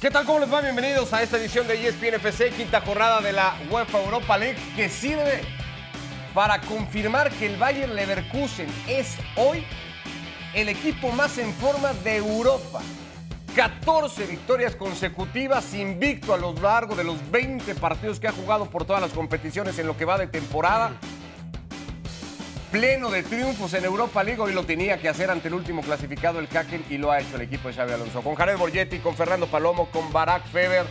¿Qué tal? ¿Cómo les va? Bienvenidos a esta edición de ESPN FC, quinta jornada de la UEFA Europa League, que sirve para confirmar que el Bayern Leverkusen es hoy el equipo más en forma de Europa. 14 victorias consecutivas, invicto a lo largo de los 20 partidos que ha jugado por todas las competiciones en lo que va de temporada. Pleno de triunfos en Europa League, hoy lo tenía que hacer ante el último clasificado, el Haken, y lo ha hecho el equipo de Xavi Alonso. Con Jared Borgetti, con Fernando Palomo, con Barack Feber.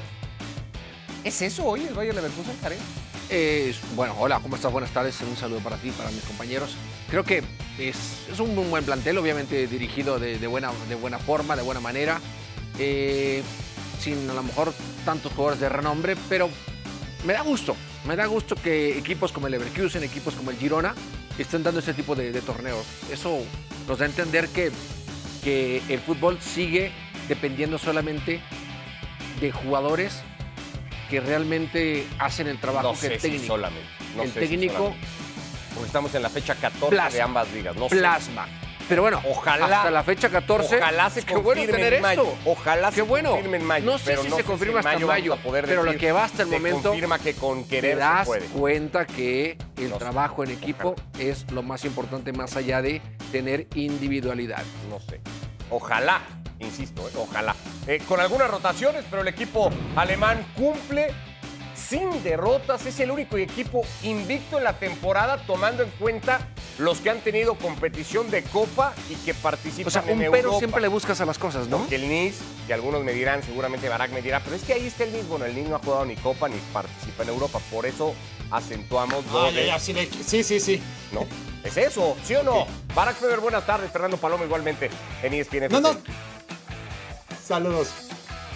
¿Es eso hoy el Bayern Leverkusen, Jared? Eh, bueno, hola, ¿cómo estás? Buenas tardes. Un saludo para ti, para mis compañeros. Creo que es, es un buen plantel, obviamente dirigido de, de buena, de buena forma, de buena manera. Eh, sin a lo mejor tantos jugadores de renombre, pero me da gusto. Me da gusto que equipos como el Leverkusen, equipos como el Girona, estén dando ese tipo de, de torneos. Eso nos da a entender que, que el fútbol sigue dependiendo solamente de jugadores que realmente hacen el trabajo No que sé el si técnico. solamente. No el sé si técnico solamente. Porque estamos en la fecha 14 Plasma. de ambas ligas. No sé. Pero bueno, Ojalá- hasta la fecha 14. Ojalá se bueno tener en mayo. esto. Ojalá Qué se bueno. confirme en mayo. No sé pero si no se confirma en hasta mayo, a poder pero lo que va hasta el se momento, confirma que con Te querer se das puede. cuenta que el No sé. trabajo en equipo es lo más importante más allá de tener individualidad. No sé. Ojalá, insisto, ¿eh? ojalá. Eh, con algunas rotaciones, pero el equipo alemán cumple sin derrotas. Es el único equipo invicto en la temporada, tomando en cuenta los que han tenido competición de Copa y que participan O sea, en un Europa. pero siempre le buscas a las cosas, ¿no? Porque el Nice, que algunos me dirán, seguramente Barak me dirá, pero es que ahí está el Nice. Bueno, el Nice no ha jugado ni Copa ni participa en Europa. Por eso acentuamos lo Ah, ya, de- ya, sí, sí, sí, sí. ¿No? ¿Es eso? ¿Sí o no? Ok. Barack Feber, buenas tardes. Fernando Palomo igualmente en ESPN. No, no. Saludos.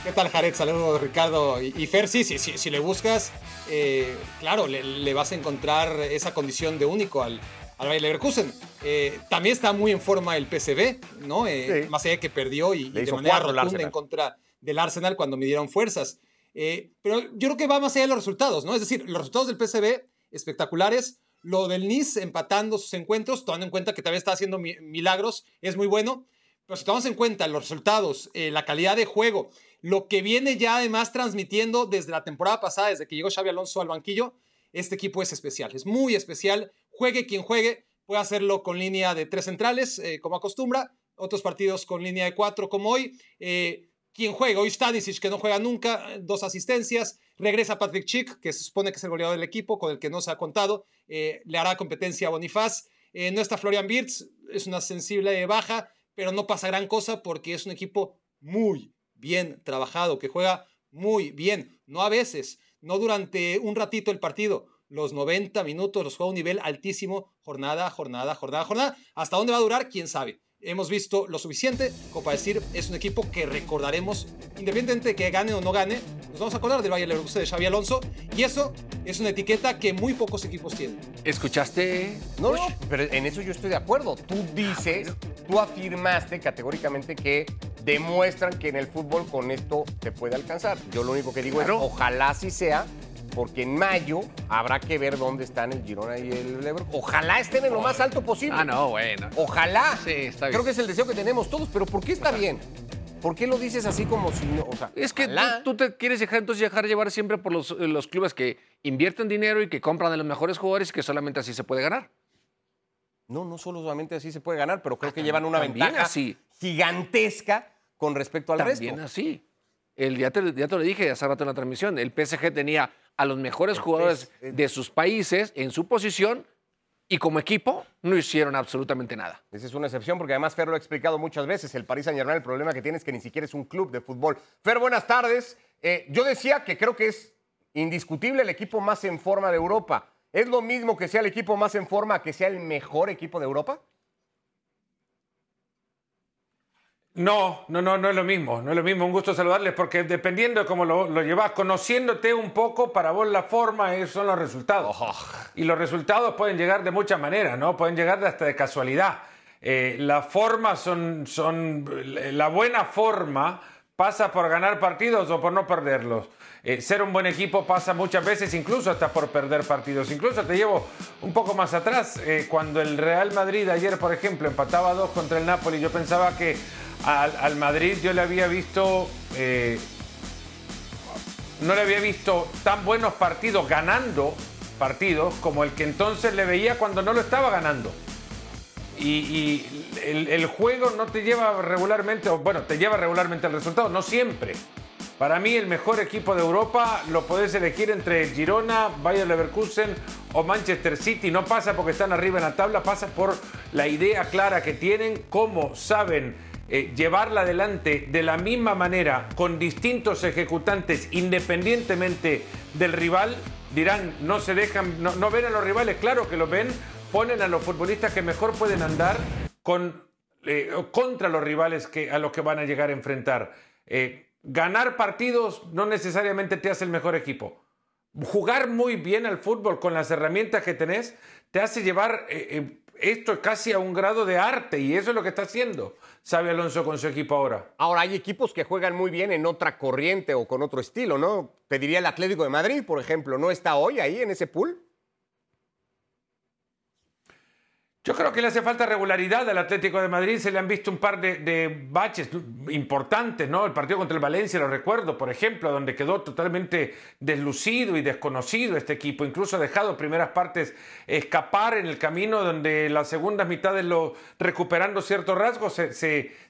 ¿Qué tal, Jared? Saludos, Ricardo y, y Fer. Sí, sí, sí, si le buscas, eh, claro, le, le vas a encontrar esa condición de único al, al Bayer Leverkusen. Eh, también está muy en forma el PSV, ¿no? Eh, Sí. Más allá de que perdió y, y de manera rotunda en contra del Arsenal cuando midieron fuerzas. Eh, pero yo creo que va más allá de los resultados, ¿no? Es decir, los resultados del PSV espectaculares. Lo del Nice empatando sus encuentros, tomando en cuenta que también está haciendo mi- milagros, es muy bueno. Pero si tomamos en cuenta los resultados, eh, la calidad de juego, lo que viene ya además transmitiendo desde la temporada pasada, desde que llegó Xavi Alonso al banquillo, este equipo es especial, es muy especial. Juegue quien juegue, puede hacerlo con línea de tres centrales, eh, como acostumbra, otros partidos con línea de cuatro, como hoy. Eh, quien juega, hoy Stanisic, que no juega nunca, eh, dos asistencias. Regresa Patrick Chick, que se supone que es el goleador del equipo, con el que no se ha contado. le hará competencia a Bonifaz. No está Florian Wirtz, es una sensible baja, pero no pasa gran cosa porque es un equipo muy bien trabajado, que juega muy bien. No a veces, no durante un ratito el partido. Los 90 minutos los juega a un nivel altísimo, jornada, jornada, jornada, jornada. ¿Hasta dónde va a durar? ¿Quién sabe? Hemos visto lo suficiente como para decir es un equipo que recordaremos, independientemente de que gane o no gane, nos vamos a acordar del Bayern Leverkusen de Xavi Alonso y eso es una etiqueta que muy pocos equipos tienen. ¿Escuchaste? No, pero en eso yo estoy de acuerdo. Tú dices, tú afirmaste categóricamente que demuestran que en el fútbol con esto te puede alcanzar. Yo lo único que digo Claro. es, ojalá así sea, porque en mayo habrá que ver dónde están el Girona y el Leverkusen. Ojalá estén en lo más alto posible. Ah, no, bueno. Ojalá. Sí, está bien. Creo que es el deseo que tenemos todos, pero ¿por qué está bien? ¿Por qué lo dices así como si no? O sea, Es que ojalá. tú, te quieres dejar entonces dejar llevar siempre por los, los clubes que invierten dinero y que compran de los mejores jugadores y que solamente así se puede ganar. No, no solamente así se puede ganar, pero creo Ah, que llevan una también ventaja así. gigantesca con respecto al También resto. así. El, ya, te, ya te lo dije hace rato en la transmisión. El PSG tenía a los mejores jugadores de sus países en su posición y como equipo no hicieron absolutamente nada. Esa es una excepción porque además Fer lo ha explicado muchas veces. El Paris Saint Germain, el problema que tiene es que ni siquiera es un club de fútbol. Fer, buenas tardes. Eh, yo decía que creo que es indiscutible el equipo más en forma de Europa. ¿Es lo mismo que sea el equipo más en forma que sea el mejor equipo de Europa? No, no, no, no es lo mismo, no es lo mismo. Un gusto saludarles porque dependiendo de cómo lo, lo llevas, conociéndote un poco, para vos la forma es- son los resultados. Y los resultados pueden llegar de muchas maneras, ¿no? Pueden llegar hasta de casualidad. Eh, la forma son, son, la buena forma pasa por ganar partidos o por no perderlos. Eh, ser un buen equipo pasa muchas veces incluso hasta por perder partidos. Incluso te llevo un poco más atrás. eh, cuando el Real Madrid ayer, por ejemplo, empataba dos contra el Napoli, yo pensaba que al, Madrid yo le había visto eh, no le había visto tan buenos partidos ganando partidos como el que entonces le veía cuando no lo estaba ganando. Y, el, juego no te lleva regularmente, bueno, te lleva regularmente al resultado, no siempre. Para mí el mejor equipo de Europa lo podés elegir entre Girona, Bayer Leverkusen o Manchester City. No pasa porque están arriba en la tabla, pasa por la idea clara que tienen, cómo saben eh, llevarla adelante de la misma manera con distintos ejecutantes independientemente del rival. Dirán, no se dejan, no, ven a los rivales, claro que lo ven, ponen a los futbolistas que mejor pueden andar con, eh, contra los rivales que, a los que van a llegar a enfrentar. Eh, ganar partidos no necesariamente te hace el mejor equipo. Jugar muy bien al fútbol con las herramientas que tenés te hace llevar esto casi a un grado de arte y eso es lo que está haciendo sabe Alonso con su equipo ahora. Ahora hay equipos que juegan muy bien en otra corriente o con otro estilo, ¿no? Te diría el Atlético de Madrid, por ejemplo, ¿no está hoy ahí en ese pool? Yo creo que le hace falta regularidad al Atlético de Madrid. Se le han visto un par de, baches importantes, ¿no? El partido contra el Valencia, lo recuerdo, por ejemplo, donde quedó totalmente deslucido y desconocido este equipo. Incluso ha dejado primeras partes escapar en el camino, donde las segundas mitades, lo, recuperando ciertos rasgos, se,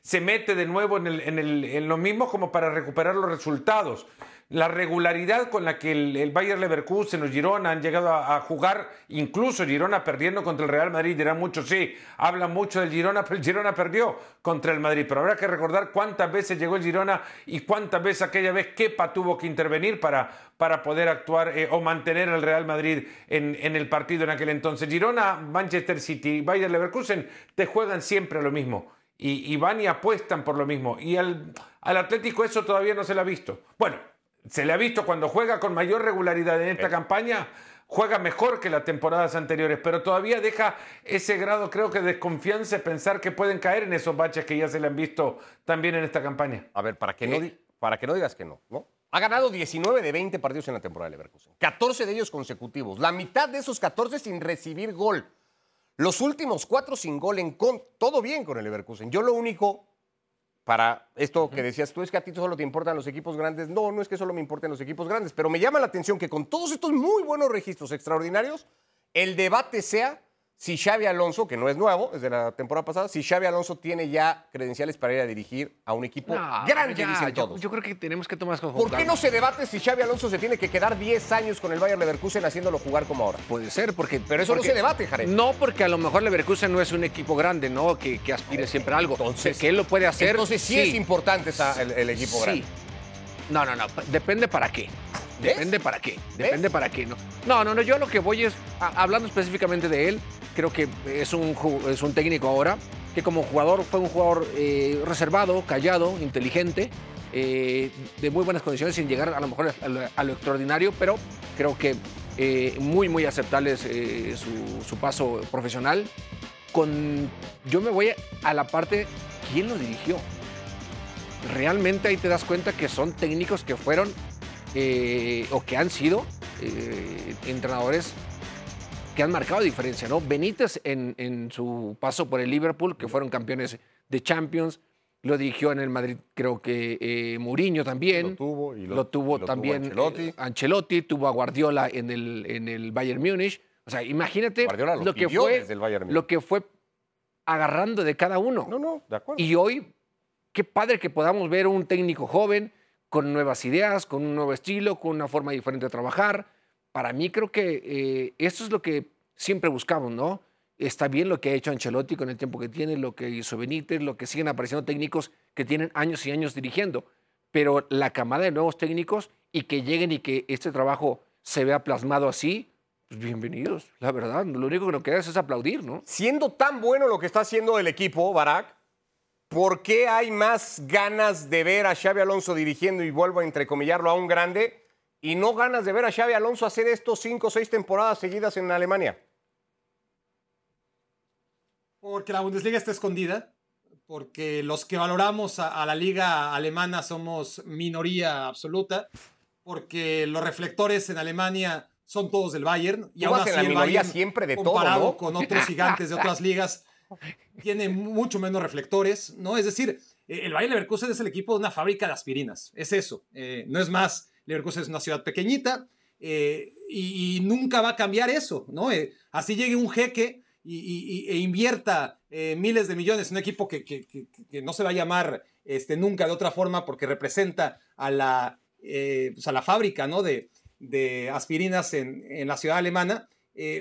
se, mete de nuevo en, el, en, el, en lo mismo como para recuperar los resultados la regularidad con la que el, el Bayer Leverkusen o Girona han llegado a, jugar, incluso Girona perdiendo contra el Real Madrid, dirán muchos, sí, hablan mucho del Girona, pero el Girona perdió contra el Madrid. Pero habrá que recordar cuántas veces llegó el Girona y cuántas veces aquella vez Kepa tuvo que intervenir para, para poder actuar eh, o mantener al Real Madrid en, en, el partido en aquel entonces. Girona, Manchester City, Bayer Leverkusen te juegan siempre lo mismo. Y, van y apuestan por lo mismo. Y al, al Atlético eso todavía no se le ha visto. Bueno, se le ha visto cuando juega con mayor regularidad en esta campaña, juega mejor que las temporadas anteriores, pero todavía deja ese grado, creo que, de desconfianza pensar que pueden caer en esos baches que ya se le han visto también en esta campaña. A ver, para que, no, eh. para que no digas que no, ¿no? Ha ganado 19 de 20 partidos en la temporada de Leverkusen, 14 de ellos consecutivos, la mitad de esos 14 sin recibir gol. Los últimos cuatro sin gol en con, todo bien con el Leverkusen. Yo lo único para esto que decías tú, es que a ti solo te importan los equipos grandes. No, no es que solo me importen los equipos grandes, pero me llama la atención que con todos estos muy buenos registros extraordinarios, el debate sea si Xavi Alonso, que no es nuevo, es de la temporada pasada, si Xavi Alonso tiene ya credenciales para ir a dirigir a un equipo grande, ya, yo, yo, creo que tenemos que tomar ¿Por qué no se debate si Xavi Alonso se tiene que quedar 10 años con el Bayern Leverkusen haciéndolo jugar como ahora? Puede ser, porque... Pero eso no se debate, Jared. No, porque a lo mejor Leverkusen no es un equipo grande, ¿no? Que, que aspire siempre a algo. Entonces, que él lo puede hacer. Entonces sí, es importante el, equipo grande. No, no, no. Depende para qué. Depende para qué. Depende para qué. No, no, no, no. Yo lo que voy es, hablando específicamente de él, creo que es un, es un técnico ahora que como jugador fue un jugador eh, reservado, callado, inteligente, eh, de muy buenas condiciones, sin llegar a lo mejor a lo, extraordinario, pero creo que eh, muy, muy aceptable su, paso profesional. Con, yo me voy a la parte, ¿quién lo dirigió? Realmente ahí te das cuenta que son técnicos que fueron o que han sido entrenadores que han marcado diferencia, ¿no? Benítez en, su paso por el Liverpool, que fueron campeones de Champions, lo dirigió en el Madrid, creo que eh, Mourinho también. Lo tuvo, y lo, tuvo también Ancelotti. Eh, Ancelotti. tuvo a Guardiola en el, en el Bayern Múnich. O sea, imagínate lo, que fue, lo que fue agarrando de cada uno. No, no, de acuerdo. Y hoy, qué padre que podamos ver un técnico joven con nuevas ideas, con un nuevo estilo, con una forma diferente de trabajar para mí creo que eh, esto es lo que siempre buscamos, ¿no? Está bien lo que ha hecho Ancelotti con el tiempo que tiene, lo que hizo Benítez, lo que siguen apareciendo técnicos que tienen años y años dirigiendo, pero la camada de nuevos técnicos y que lleguen y que este trabajo se vea plasmado así, pues bienvenidos, la verdad. Lo único que nos queda es aplaudir, ¿no? Siendo tan bueno lo que está haciendo el equipo, Barak, ¿por qué hay más ganas de ver a Xavi Alonso dirigiendo y vuelvo a entrecomillarlo a un grande y no ganas de ver a Xavi Alonso hacer estos cinco o seis temporadas seguidas en Alemania? Porque la Bundesliga está escondida, porque los que valoramos a, la liga alemana somos minoría absoluta, porque los reflectores en Alemania son todos del Bayern y aún así el Bayern siempre de comparado con otros gigantes de otras ligas tiene mucho menos reflectores, ¿no? Es decir, el Bayern Leverkusen es el equipo de una fábrica de aspirinas, es eso, eh, no es más Leverkusen es una ciudad pequeñita eh, y, nunca va a cambiar eso, ¿no? Eh, así llegue un jeque y, e invierta eh, miles de millones en un equipo que, que, no se va a llamar este, nunca de otra forma porque representa a la, pues a la fábrica, ¿no? De, de aspirinas en, en, la ciudad alemana.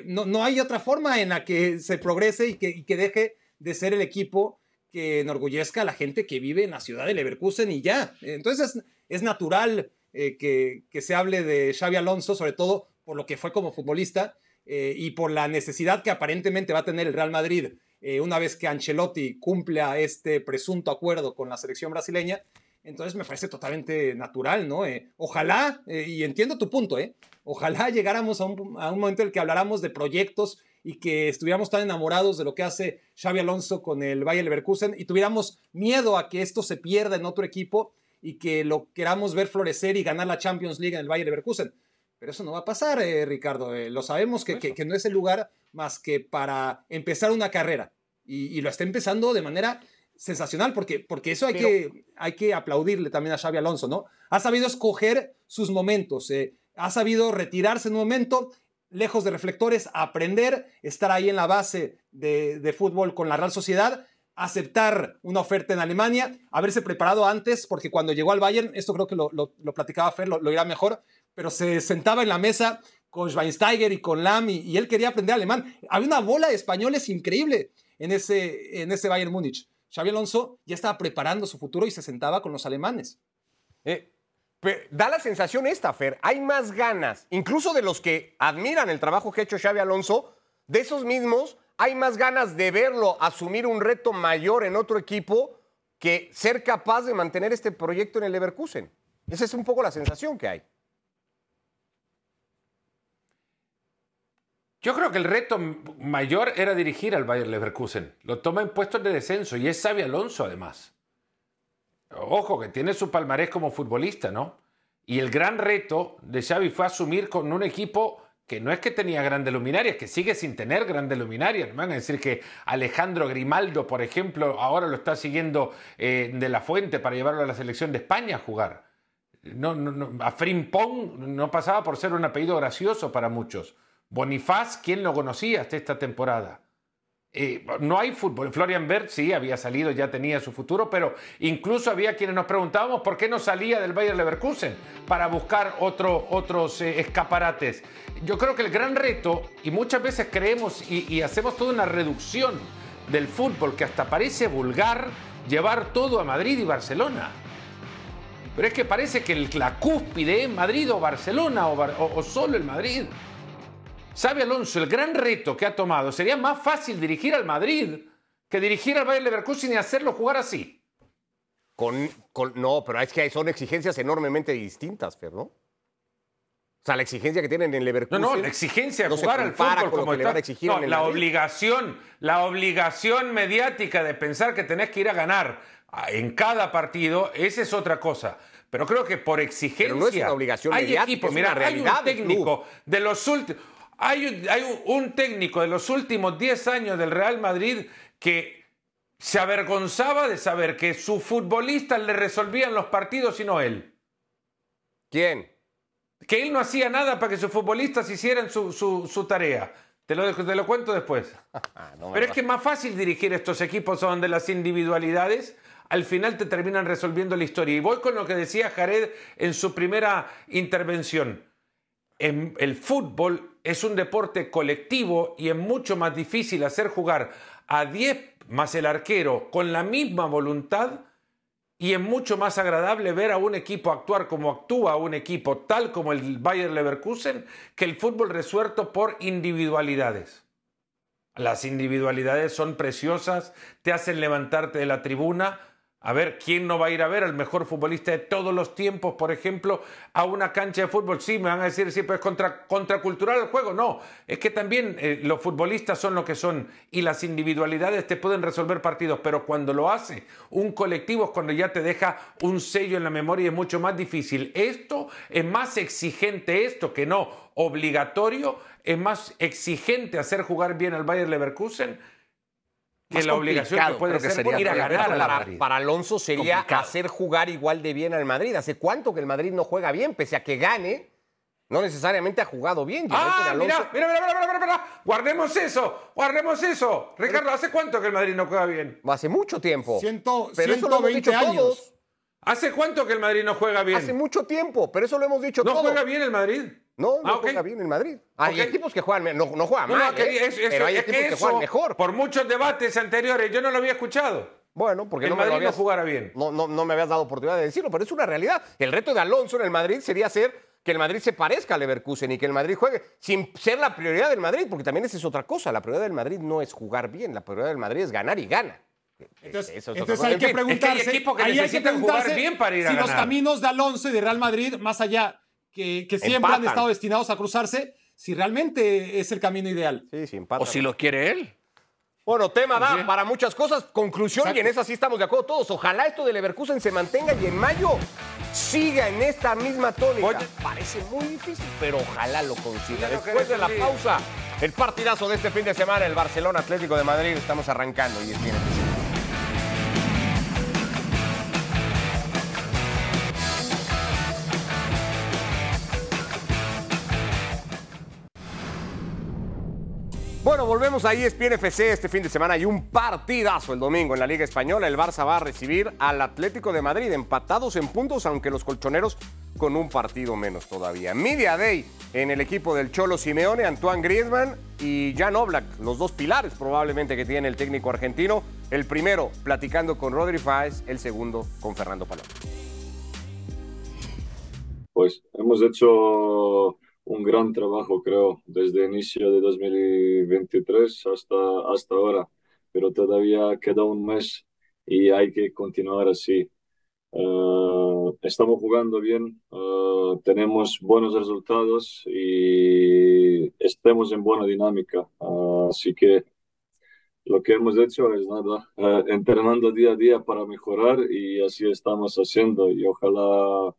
no, no, hay otra forma en la que se progrese y que, y que deje de ser el equipo que enorgullezca a la gente que vive en la ciudad de Leverkusen y ya. Entonces es, natural eh, que, se hable de Xavi Alonso, sobre todo por lo que fue como futbolista eh, y por la necesidad que aparentemente va a tener el Real Madrid eh, una vez que Ancelotti cumpla este presunto acuerdo con la selección brasileña. Entonces me parece totalmente natural, ¿no? ojalá, y entiendo tu punto, ¿eh? Ojalá llegáramos a un, a un momento en el que habláramos de proyectos y que estuviéramos tan enamorados de lo que hace Xavi Alonso con el Bayer Leverkusen y tuviéramos miedo a que esto se pierda en otro equipo y que lo queramos ver florecer y ganar la Champions League en el Bayer Leverkusen. Pero eso no va a pasar, eh, Ricardo. Eh, lo sabemos que, que, no es el lugar más que para empezar una carrera. Y, lo está empezando de manera sensacional, porque, porque eso hay, que, hay que aplaudirle también a Xavi Alonso, ¿no? Ha sabido escoger sus momentos, eh, ha sabido retirarse en un momento lejos de reflectores, aprender, estar ahí en la base de, fútbol con la Real Sociedad, aceptar una oferta en Alemania, haberse preparado antes, porque cuando llegó al Bayern, esto creo que lo, platicaba Fer, lo, irá mejor, pero se sentaba en la mesa con Schweinsteiger y con Lam y, él quería aprender alemán. Había una bola de españoles increíble en ese, en ese Bayern Múnich. Xavi Alonso ya estaba preparando su futuro y se sentaba con los alemanes. Eh, da la sensación esta, Fer, hay más ganas, incluso de los que admiran el trabajo que ha hecho Xavi Alonso, de esos mismos hay más ganas de verlo asumir un reto mayor en otro equipo que ser capaz de mantener este proyecto en el Leverkusen. Esa es un poco la sensación que hay. Yo creo que el reto mayor era dirigir al Bayern Leverkusen. Lo toma en puestos de descenso y es Xavi Alonso además. Ojo, que tiene su palmarés como futbolista, ¿no? Y el gran reto de Xavi fue asumir con un equipo que no es que tenía grandes luminarias, que sigue sin tener grandes luminarias. Van a decir que Alejandro Grimaldo, por ejemplo, ahora lo está siguiendo eh, de la fuente para llevarlo a la selección de España a jugar. No, no, no, a Frimpong no pasaba por ser un apellido gracioso para muchos. Bonifaz, ¿quién lo conocía hasta esta temporada? No hay fútbol. Florian Berg sí había salido, ya tenía su futuro, pero incluso había quienes nos preguntábamos por qué no salía del Bayer Leverkusen para buscar otro, otros eh, escaparates. Yo creo que el gran reto, y muchas veces creemos y, hacemos toda una reducción del fútbol que hasta parece vulgar, llevar todo a Madrid y Barcelona. Pero es que parece que la cúspide es Madrid o Barcelona o solo el Madrid. Sabe Alonso, el gran reto que ha tomado sería más fácil dirigir al Madrid que dirigir al Bayern Leverkusen y hacerlo jugar así. Con, no, pero es que son exigencias enormemente distintas, Fer, ¿no? O sea, la exigencia que tienen en Leverkusen. No, no, la exigencia de jugar al fútbol como está. No, la obligación, la obligación mediática de pensar que tenés que ir a ganar en cada partido, esa es otra cosa. Pero creo que por exigencia. Pero no es una obligación hay mediática, equipo, mira, hay un técnico de los últimos. Hay, un, técnico de los últimos 10 años del Real Madrid que se avergonzaba de saber que sus futbolistas le resolvían los partidos y no él. ¿Quién? Que él no hacía nada para que sus futbolistas hicieran su, tarea. Te lo, te lo cuento después. Pero es que es más fácil dirigir estos equipos donde las individualidades al final te terminan resolviendo la historia. Y voy con lo que decía Jared en su primera intervención. El fútbol es un deporte colectivo y es mucho más difícil hacer jugar a 10 más el arquero con la misma voluntad y es mucho más agradable ver a un equipo actuar como actúa un equipo tal como el Bayer Leverkusen que el fútbol resuelto por individualidades. Las individualidades son preciosas, te hacen levantarte de la tribuna, a ver, ¿quién no va a ir a ver al mejor futbolista de todos los tiempos, por ejemplo, a una cancha de fútbol? Sí, me van a decir, sí, pues contra, contracultural el juego. No, es que también eh, los futbolistas son lo que son y las individualidades te pueden resolver partidos, pero cuando lo hace un colectivo es cuando ya te deja un sello en la memoria y es mucho más difícil. Esto es más exigente, esto que no obligatorio, es más exigente hacer jugar bien al Bayern Leverkusen que la obligación que puede ser sería ir a ganar para, para Alonso sería Complicado. hacer jugar igual de bien al Madrid. ¿Hace cuánto que el Madrid no juega bien? Pese a que gane, no necesariamente ha jugado bien. Ah, Alonso- mira, mira, mira, mira, mira, mira. Guardemos eso, guardemos eso. Ricardo, ¿hace cuánto que el Madrid no juega bien? Hace mucho tiempo. Ciento- Pero eso lo hemos 120 dicho años. todos. ¿Hace cuánto que el Madrid no juega bien? Hace mucho tiempo, pero eso lo hemos dicho ¿No todos. juega bien el Madrid? No, no Ah, juega bien el Madrid. Hay Ok. equipos que juegan, me- no, no juegan No, mal, no, que ¿eh? es- es- pero hay es equipos que, eso, juegan mejor. Por muchos debates anteriores, yo no lo había escuchado. Bueno, porque el no me Madrid no habías- jugara bien. No, no, no me habías dado oportunidad de decirlo, pero es una realidad. El reto de Alonso en el Madrid sería hacer que el Madrid se parezca al Leverkusen y que el Madrid juegue sin ser la prioridad del Madrid, porque también esa es otra cosa. La prioridad del Madrid no es jugar bien, la prioridad del Madrid es ganar y gana. Entonces, Eso es otra entonces cosa. hay En que preguntarse, es que hay que ahí hay que necesitan jugar preguntarse bien para ir a si los caminos de Alonso y de Real Madrid, más allá que, que siempre han estado destinados a cruzarse, si realmente es el camino ideal. Sí, sí. O si lo quiere él. Bueno, tema da para muchas cosas. Conclusión, y en esa sí estamos de acuerdo todos. Ojalá esto de Leverkusen se mantenga y en mayo siga en esta misma tónica. Oye. Parece muy difícil, pero ojalá lo consiga. Después de la pausa, el partidazo de este fin de semana, el Barcelona Atlético de Madrid. Estamos arrancando y es bien. Bueno, volvemos a ESPN FC este fin de semana y un partidazo el domingo en la Liga Española. El Barça va a recibir al Atlético de Madrid, empatados en puntos, aunque los colchoneros con un partido menos todavía. Media Day en el equipo del Cholo Simeone, Antoine Griezmann y Jan Oblak, los dos pilares probablemente que tiene el técnico argentino. El primero platicando con Rodri Fáez, el segundo con Fernando Paloma. Pues hemos hecho un gran trabajo, creo, desde el inicio de 2023 hasta, hasta ahora, pero todavía queda un mes y hay que continuar así. Eh, estamos jugando bien, eh, tenemos buenos resultados y estamos en buena dinámica. Eh, así que lo que hemos hecho es nada, entrenando día a día para mejorar y así estamos haciendo y ojalá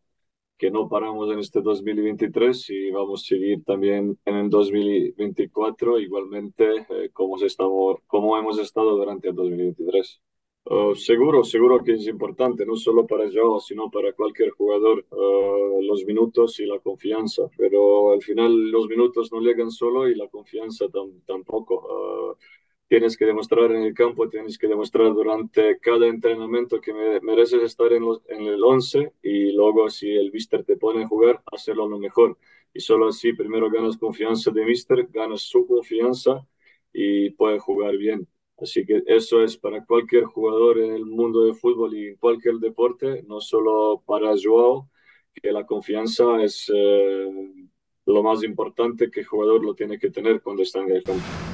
que no paramos en este 2023 y vamos a seguir también en el 2024 igualmente eh, como, se estamos, como hemos estado durante el 2023. Uh, seguro, seguro que es importante, no solo para Joao, sino para cualquier jugador, uh, los minutos y la confianza, pero al final los minutos no llegan solo y la confianza tam- tampoco. Uh, tienes que demostrar en el campo, tienes que demostrar durante cada entrenamiento que me- mereces estar en, los- en el 11 y luego si el mister te pone a jugar, hacerlo lo mejor. Y solo así primero ganas confianza de mister, ganas su confianza y puedes jugar bien. Así que eso es para cualquier jugador en el mundo del fútbol y en cualquier deporte, no solo para Joao, que la confianza es eh, lo más importante que el jugador lo tiene que tener cuando está en el campo.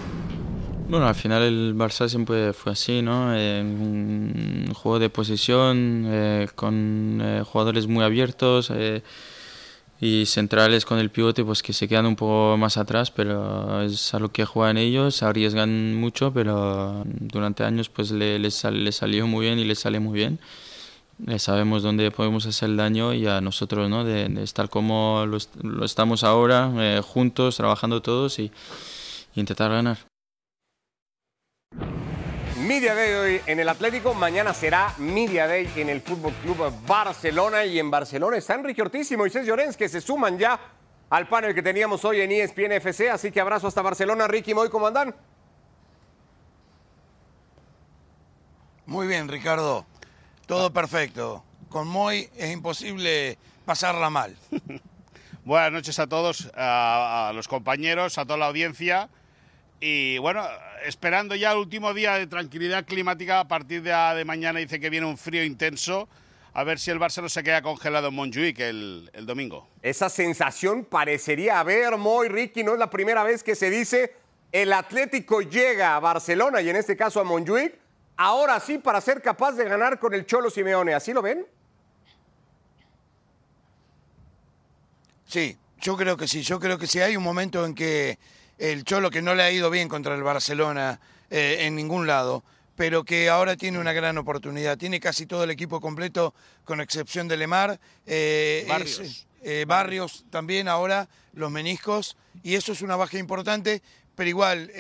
Bueno, al final el Barça siempre fue así, ¿no? Eh, un juego de posesión eh, con eh, jugadores muy abiertos eh, y centrales con el pivote pues que se quedan un poco más atrás, pero es a lo que juegan ellos, arriesgan mucho, pero durante años pues le- les, sal- les salió muy bien y les sale muy bien. Sabemos dónde podemos hacer el daño y a nosotros, ¿no? De, de estar como lo, lo estamos ahora, eh, juntos, trabajando todos y y intentar ganar. Media Day hoy en el Atlético, mañana será Media Day en el Fútbol Club Barcelona y en Barcelona está Enrique Ortiz y Moisés Llorens que se suman ya al panel que teníamos hoy en ESPN FC, así que abrazo hasta Barcelona, Ricky Moy, ¿cómo andan? Muy bien, Ricardo. Todo perfecto. Con Moy es imposible pasarla mal. Buenas noches a todos, a, a los compañeros, a toda la audiencia. Y bueno, esperando ya el último día de tranquilidad climática, a partir de, de mañana dice que viene un frío intenso. A ver si el Barça no se queda congelado en Montjuic el, el domingo. Esa sensación parecería haber, Moy, Ricky, no es la primera vez que se dice el Atlético llega a Barcelona y en este caso a Montjuic, ahora sí para ser capaz de ganar con el Cholo Simeone, ¿así lo ven? Sí, yo creo que sí. Yo creo que sí. Hay un momento en que el Cholo, que no le ha ido bien contra el Barcelona eh, en ningún lado, pero que ahora tiene una gran oportunidad. Tiene casi todo el equipo completo, con excepción de Lemar. eh, Barrios. es, eh, Barrios también ahora, los meniscos, y eso es una baja importante, pero igual,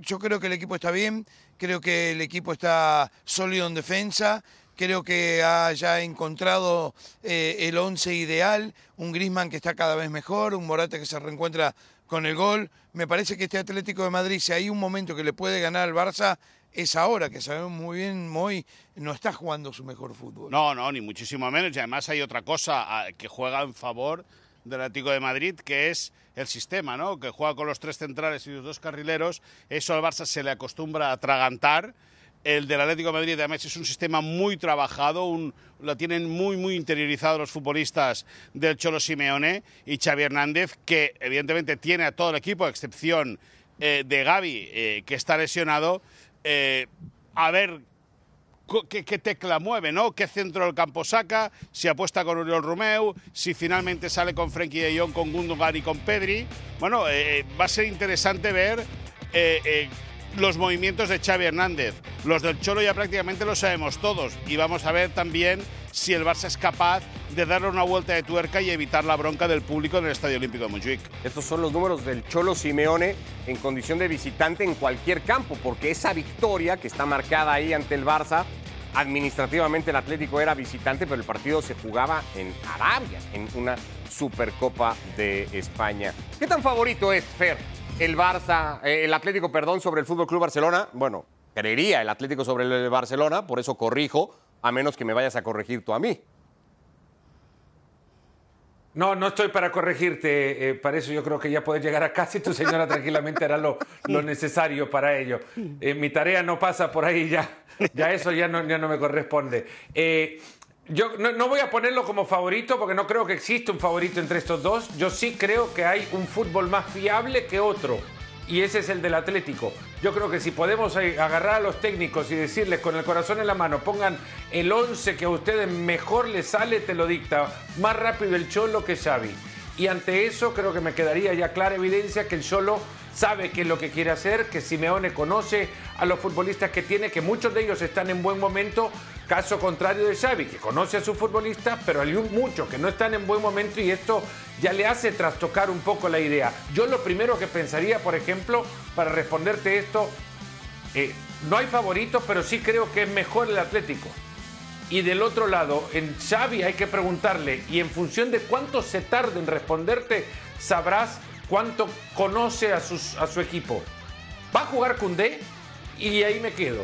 yo creo que el equipo está bien, creo que el equipo está sólido en defensa, creo que ha ya encontrado eh, el once ideal, un Grisman que está cada vez mejor, un Morata que se reencuentra con el gol. Me parece que este Atlético de Madrid, si hay un momento que le puede ganar al Barça, es ahora, que sabemos muy bien, Moy no está jugando su mejor fútbol. No, no, ni muchísimo menos. Y además hay otra cosa que juega en favor del Atlético de Madrid, que es el sistema, ¿no? Que juega con los tres centrales y los dos carrileros. Eso al Barça se le acostumbra a atragantar. El del Atlético de Madrid es un sistema muy trabajado, lo tienen muy muy interiorizado los futbolistas del Cholo Simeone y Xavi Hernández, que evidentemente tiene a todo el equipo, a excepción eh, de Gaby, eh, que está lesionado. Eh, a ver qué, tecla mueve, ¿no? ¿Qué centro del campo saca? Si apuesta con Oriol Romeu, si finalmente sale con Frenkie de Jong, con Gundogan y con Pedri. Bueno, va a ser interesante ver los movimientos de Xavi Hernández. Los del Cholo ya prácticamente lo sabemos todos. Y vamos a ver también si el Barça es capaz de darle una vuelta de tuerca y evitar la bronca del público en el Estadio Olímpico de Montjuic. Estos son los números del Cholo Simeone en condición de visitante en cualquier campo, porque esa victoria que está marcada ahí ante el Barça, administrativamente el Atlético era visitante, pero el partido se jugaba en Arabia, en una Supercopa de España. ¿Qué tan favorito es, Fer, el Barça, eh, el Atlético, perdón, sobre el Fútbol Club Barcelona? Bueno, creería el Atlético sobre el Barcelona, por eso corrijo, a menos que me vayas a corregir tú a mí. No, no estoy para corregirte. eh, para eso yo creo que ya puedes llegar a casa y tu señora tranquilamente hará lo, lo necesario para ello. Eh, mi tarea no pasa por ahí ya. Ya eso ya no, ya no me corresponde. Eh, yo no, voy a ponerlo como favorito porque no creo que exista un favorito entre estos dos. Yo sí creo que hay un fútbol más fiable que otro. Y ese es el del Atlético. Yo creo que si podemos eh, agarrar a los técnicos y decirles con el corazón en la mano, pongan el 11 que a ustedes mejor les sale, te lo dicta más rápido el Cholo que Xavi. Y ante eso creo que me quedaría ya clara evidencia que el Cholo sabe qué es lo que quiere hacer, que Simeone conoce a los futbolistas que tiene, que muchos de ellos están en buen momento, caso contrario de Xavi, que conoce a sus futbolistas, pero hay muchos que no están en buen momento y esto ya le hace trastocar un poco la idea. Yo lo primero que pensaría, por ejemplo, para responderte esto, eh, no hay favoritos, pero sí creo que es mejor el Atlético. Y del otro lado, en Xavi hay que preguntarle, y en función de cuánto se tarde en responderte, sabrás cuánto conoce a, su equipo. ¿Va a jugar Cundé? Y ahí me quedo.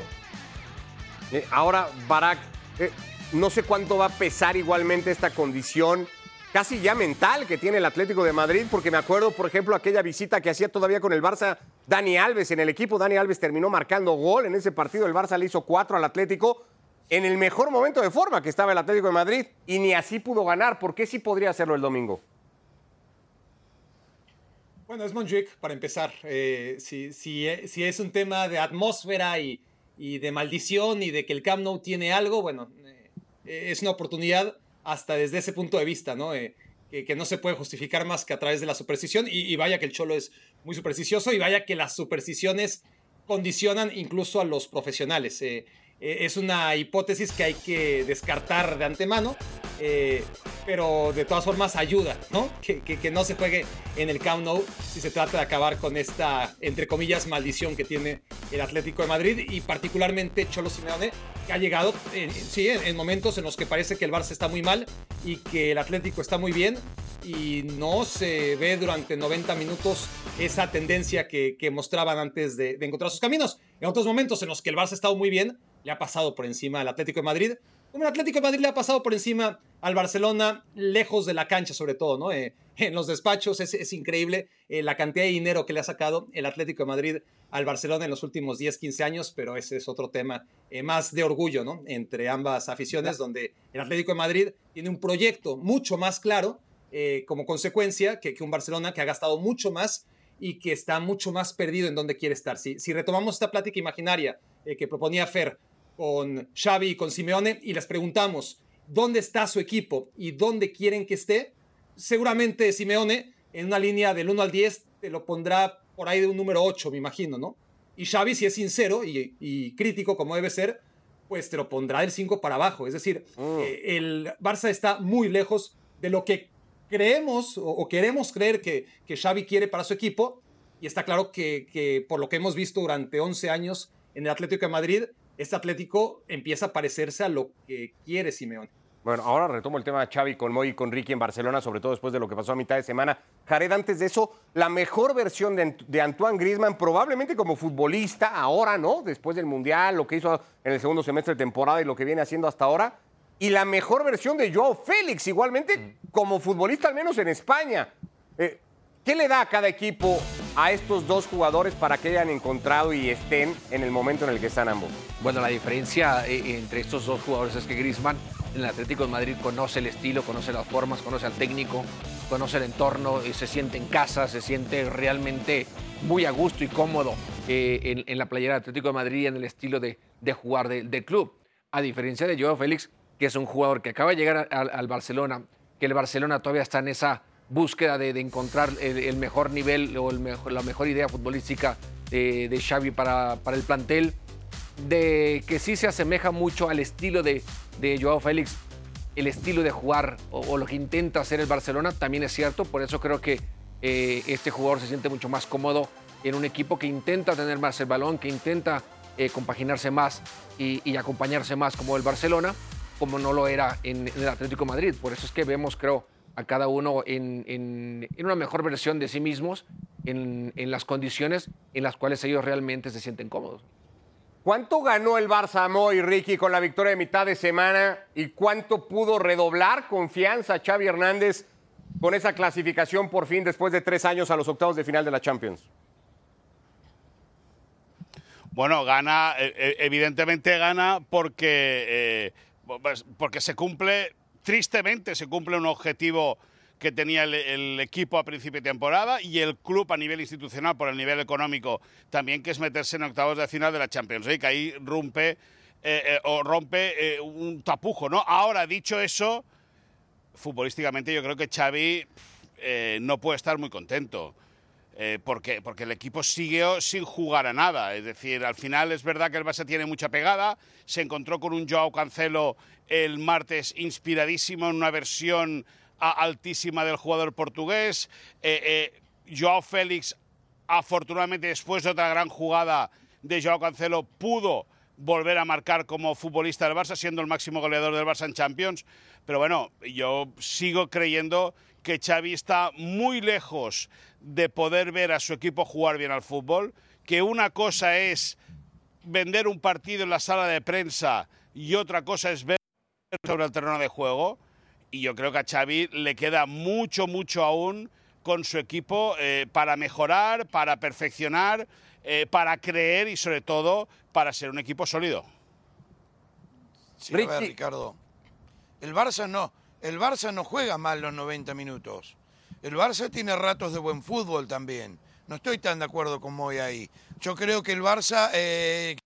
Eh, ahora, Barak, eh, no sé cuánto va a pesar igualmente esta condición casi ya mental que tiene el Atlético de Madrid, porque me acuerdo, por ejemplo, aquella visita que hacía todavía con el Barça Dani Alves en el equipo. Dani Alves terminó marcando gol en ese partido. El Barça le hizo cuatro al Atlético en el mejor momento de forma que estaba el Atlético de Madrid y ni así pudo ganar. ¿Por qué sí podría hacerlo el domingo? Bueno, es Montjuic, para empezar. Eh, si, si, e- si es un tema de atmósfera y, y de maldición y de que el Camp Nou tiene algo, bueno, eh, es una oportunidad hasta desde ese punto de vista, ¿no? Eh, que, que no se puede justificar más que a través de la superstición. Y, y vaya que el Cholo es muy supersticioso y vaya que las supersticiones condicionan incluso a los profesionales. Eh, es una hipótesis que hay que descartar de antemano, eh, pero de todas formas ayuda, ¿no? Que, que- no se juegue en el Camp Nou si se trata de acabar con esta, entre comillas, maldición que tiene el Atlético de Madrid y particularmente Cholo Simeone, que ha llegado, eh, sí, en, en momentos en los que parece que el Barça está muy mal y que el Atlético está muy bien y no se ve durante 90 minutos esa tendencia que, que mostraban antes de, de encontrar sus caminos. En otros momentos en los que el Barça ha estado muy bien, le ha pasado por encima al Atlético de Madrid. Como el Atlético de Madrid le ha pasado por encima al Barcelona, lejos de la cancha sobre todo, ¿no? Eh, en los despachos es, es increíble eh, la cantidad de dinero que le ha sacado el Atlético de Madrid al Barcelona en los últimos 10, 15 años, pero ese es otro tema eh, más de orgullo, ¿no? Entre ambas aficiones, donde el Atlético de Madrid tiene un proyecto mucho más claro eh, como consecuencia que, que un Barcelona que ha gastado mucho más y que está mucho más perdido en donde quiere estar. Si, si retomamos esta plática imaginaria eh, que proponía Fer con Xavi y con Simeone y les preguntamos dónde está su equipo y dónde quieren que esté, seguramente Simeone en una línea del 1 al 10 te lo pondrá por ahí de un número 8, me imagino, ¿no? Y Xavi, si es sincero y, y crítico como debe ser, pues te lo pondrá del 5 para abajo. Es decir, eh, el Barça está muy lejos de lo que creemos o, o queremos creer que, que Xavi quiere para su equipo. Y está claro que, que por lo que hemos visto durante 11 años, en el Atlético de Madrid, este Atlético empieza a parecerse a lo que quiere Simeone. Bueno, ahora retomo el tema de Xavi con Moy y con Ricky en Barcelona, sobre todo después de lo que pasó a mitad de semana. Jared, antes de eso, la mejor versión de, de Antoine Griezmann, probablemente como futbolista, ahora, ¿no? Después del Mundial, lo que hizo en el segundo semestre de temporada y lo que viene haciendo hasta ahora. Y la mejor versión de Joao Félix, igualmente como futbolista, al menos en España. Eh, ¿Qué le da a cada equipo a estos dos jugadores para que hayan encontrado y estén en el momento en el que están ambos? Bueno, la diferencia eh, entre estos dos jugadores es que Griezmann en el Atlético de Madrid conoce el estilo, conoce las formas, conoce al técnico, conoce el entorno, y se siente en casa, se siente realmente muy a gusto y cómodo eh, en, la playera del Atlético de Madrid y en el estilo de, de jugar de, del club. A diferencia de Joao Félix, que es un jugador que acaba de llegar al Barcelona, que el Barcelona todavía está en esa búsqueda de, encontrar el, mejor nivel o la mejor idea futbolística de, de Xavi para, para el plantel de que sí se asemeja mucho al estilo de, de Joao Félix, el estilo de jugar o, lo que intenta hacer el Barcelona también es cierto, por eso creo que eh, este jugador se siente mucho más cómodo en un equipo que intenta tener más el balón, que intenta eh, compaginarse más y, acompañarse más como el Barcelona, como no lo era en, el Atlético Madrid. Por eso es que vemos, creo, a cada uno en, en, en una mejor versión de sí mismos, en, en las condiciones en las cuales ellos realmente se sienten cómodos. ¿Cuánto ganó el Barça Moy Ricky con la victoria de mitad de semana y cuánto pudo redoblar confianza Xavi Hernández con esa clasificación por fin después de tres años a los octavos de final de la Champions? Bueno, gana, evidentemente gana porque, eh, porque se cumple, tristemente se cumple un objetivo que tenía el, equipo a principio de temporada y el club a nivel institucional, por el nivel económico también, que es meterse en octavos de final de la Champions League. Ahí rompe eh, eh, o rompe eh, un tapujo, ¿no? Ahora, dicho eso, futbolísticamente yo creo que Xavi no puede estar muy contento. Porque, porque el equipo siguió sin jugar a nada. Es decir, al final es verdad que el Barça tiene mucha pegada. Se encontró con un Joao Cancelo el martes inspiradísimo en una versión altísima del jugador portugués. Eh, eh, Joao Félix, afortunadamente, después de otra gran jugada de Joao Cancelo, pudo volver a marcar como futbolista del Barça, siendo el máximo goleador del Barça en Champions. Pero bueno, yo sigo creyendo que Xavi está muy lejos de poder ver a su equipo jugar bien al fútbol, que una cosa es vender un partido en la sala de prensa y otra cosa es ver sobre el terreno de juego y yo creo que a Xavi le queda mucho, mucho aún con su equipo eh, para mejorar, para perfeccionar, eh, para creer y sobre todo para ser un equipo sólido. Sí, a ver, Ricardo. El Barça no, el Barça no juega mal los 90 minutos. El Barça tiene ratos de buen fútbol también. No estoy tan de acuerdo con Moy ahí. Yo creo que el Barça eh,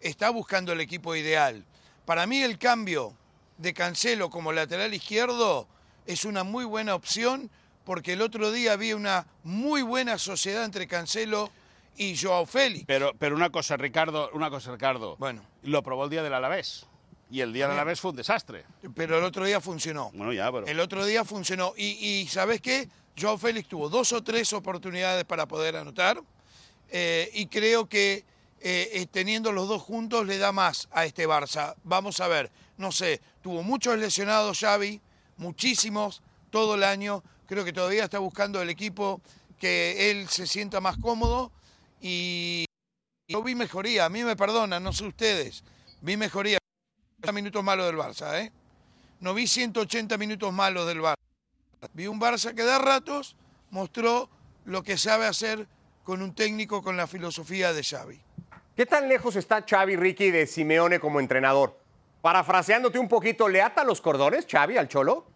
está buscando el equipo ideal. Para mí el cambio de Cancelo como lateral izquierdo es una muy buena opción porque el otro día había una muy buena sociedad entre Cancelo y Joao Félix. Pero, pero una cosa, Ricardo, una cosa, Ricardo. Bueno. Lo probó el día del Alavés. Y el día del Alavés fue un desastre. Pero el otro día funcionó. Bueno, ya, pero... El otro día funcionó. Y, y ¿sabes qué? Joao Félix tuvo dos o tres oportunidades para poder anotar. Eh, y creo que eh, teniendo los dos juntos le da más a este Barça. Vamos a ver, no sé, tuvo muchos lesionados Xavi, muchísimos, todo el año. Creo que todavía está buscando el equipo que él se sienta más cómodo y yo vi mejoría. A mí me perdonan, no sé ustedes, vi mejoría. Minutos malos del Barça, ¿eh? No vi 180 minutos malos del Barça. Vi un Barça que da ratos mostró lo que sabe hacer con un técnico con la filosofía de Xavi. ¿Qué tan lejos está Xavi Ricky de Simeone como entrenador? Parafraseándote un poquito, ¿le ata los cordones Xavi al Cholo?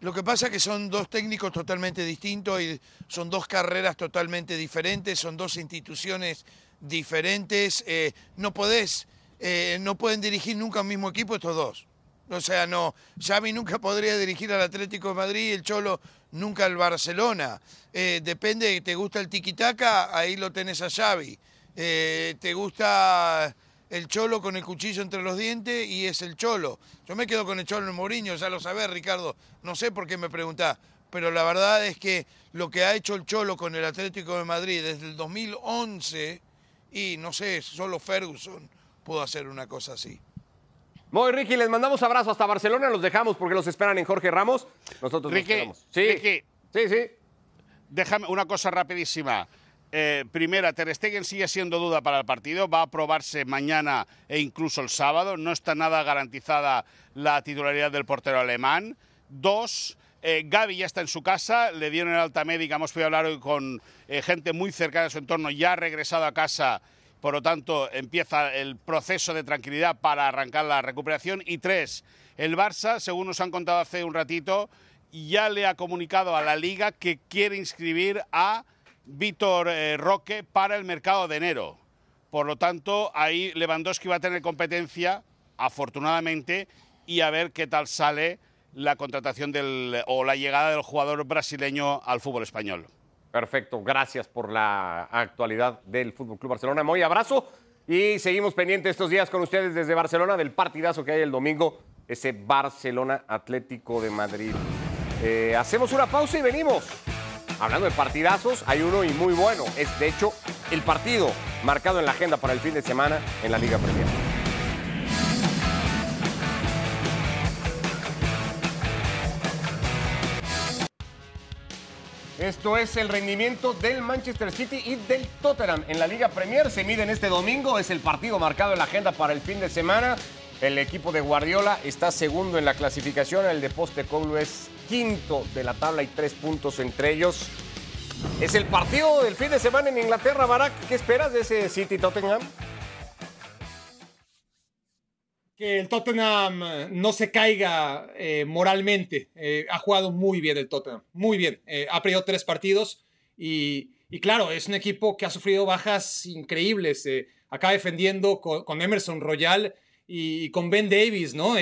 Lo que pasa es que son dos técnicos totalmente distintos y son dos carreras totalmente diferentes, son dos instituciones diferentes. Eh, no podés, eh, no pueden dirigir nunca un mismo equipo estos dos. O sea, no, Xavi nunca podría dirigir al Atlético de Madrid el Cholo nunca al Barcelona. Eh, depende, te gusta el tiquitaca, ahí lo tenés a Xavi. Eh, te gusta el Cholo con el cuchillo entre los dientes y es el Cholo. Yo me quedo con el Cholo en Mourinho, ya lo sabés, Ricardo. No sé por qué me preguntás, pero la verdad es que lo que ha hecho el Cholo con el Atlético de Madrid desde el 2011 y no sé, solo Ferguson pudo hacer una cosa así. Muy Ricky, les mandamos abrazo hasta Barcelona, los dejamos porque los esperan en Jorge Ramos. Nosotros Ricky, nos quedamos. Sí, Ricky. sí, sí. Déjame una cosa rapidísima. Eh, primera, Ter Stegen sigue siendo duda para el partido, va a probarse mañana e incluso el sábado, no está nada garantizada la titularidad del portero alemán. Dos, eh, Gaby ya está en su casa, le dieron el alta médica, hemos podido hablar hoy con eh, gente muy cercana a su entorno, ya ha regresado a casa, por lo tanto empieza el proceso de tranquilidad para arrancar la recuperación. Y tres, el Barça, según nos han contado hace un ratito, ya le ha comunicado a la liga que quiere inscribir a Víctor eh, Roque para el mercado de enero. Por lo tanto, ahí Lewandowski va a tener competencia, afortunadamente, y a ver qué tal sale la contratación del, o la llegada del jugador brasileño al fútbol español. Perfecto, gracias por la actualidad del Fútbol Club Barcelona. Muy abrazo y seguimos pendientes estos días con ustedes desde Barcelona del partidazo que hay el domingo, ese Barcelona Atlético de Madrid. Eh, hacemos una pausa y venimos. Hablando de partidazos, hay uno y muy bueno. Es de hecho el partido marcado en la agenda para el fin de semana en la Liga Premier. Esto es el rendimiento del Manchester City y del Tottenham en la Liga Premier. Se miden este domingo, es el partido marcado en la agenda para el fin de semana. El equipo de Guardiola está segundo en la clasificación, el de Postecoglou es quinto de la tabla y tres puntos entre ellos. Es el partido del fin de semana en Inglaterra, Barak. ¿Qué esperas de ese City Tottenham? Que el Tottenham eh, no se caiga eh, moralmente. Eh, ha jugado muy bien el Tottenham, muy bien. Ha perdido tres partidos y, y claro, es un equipo que ha sufrido bajas increíbles. acaba defendiendo con, Emerson Royal y, con Ben Davis, ¿no?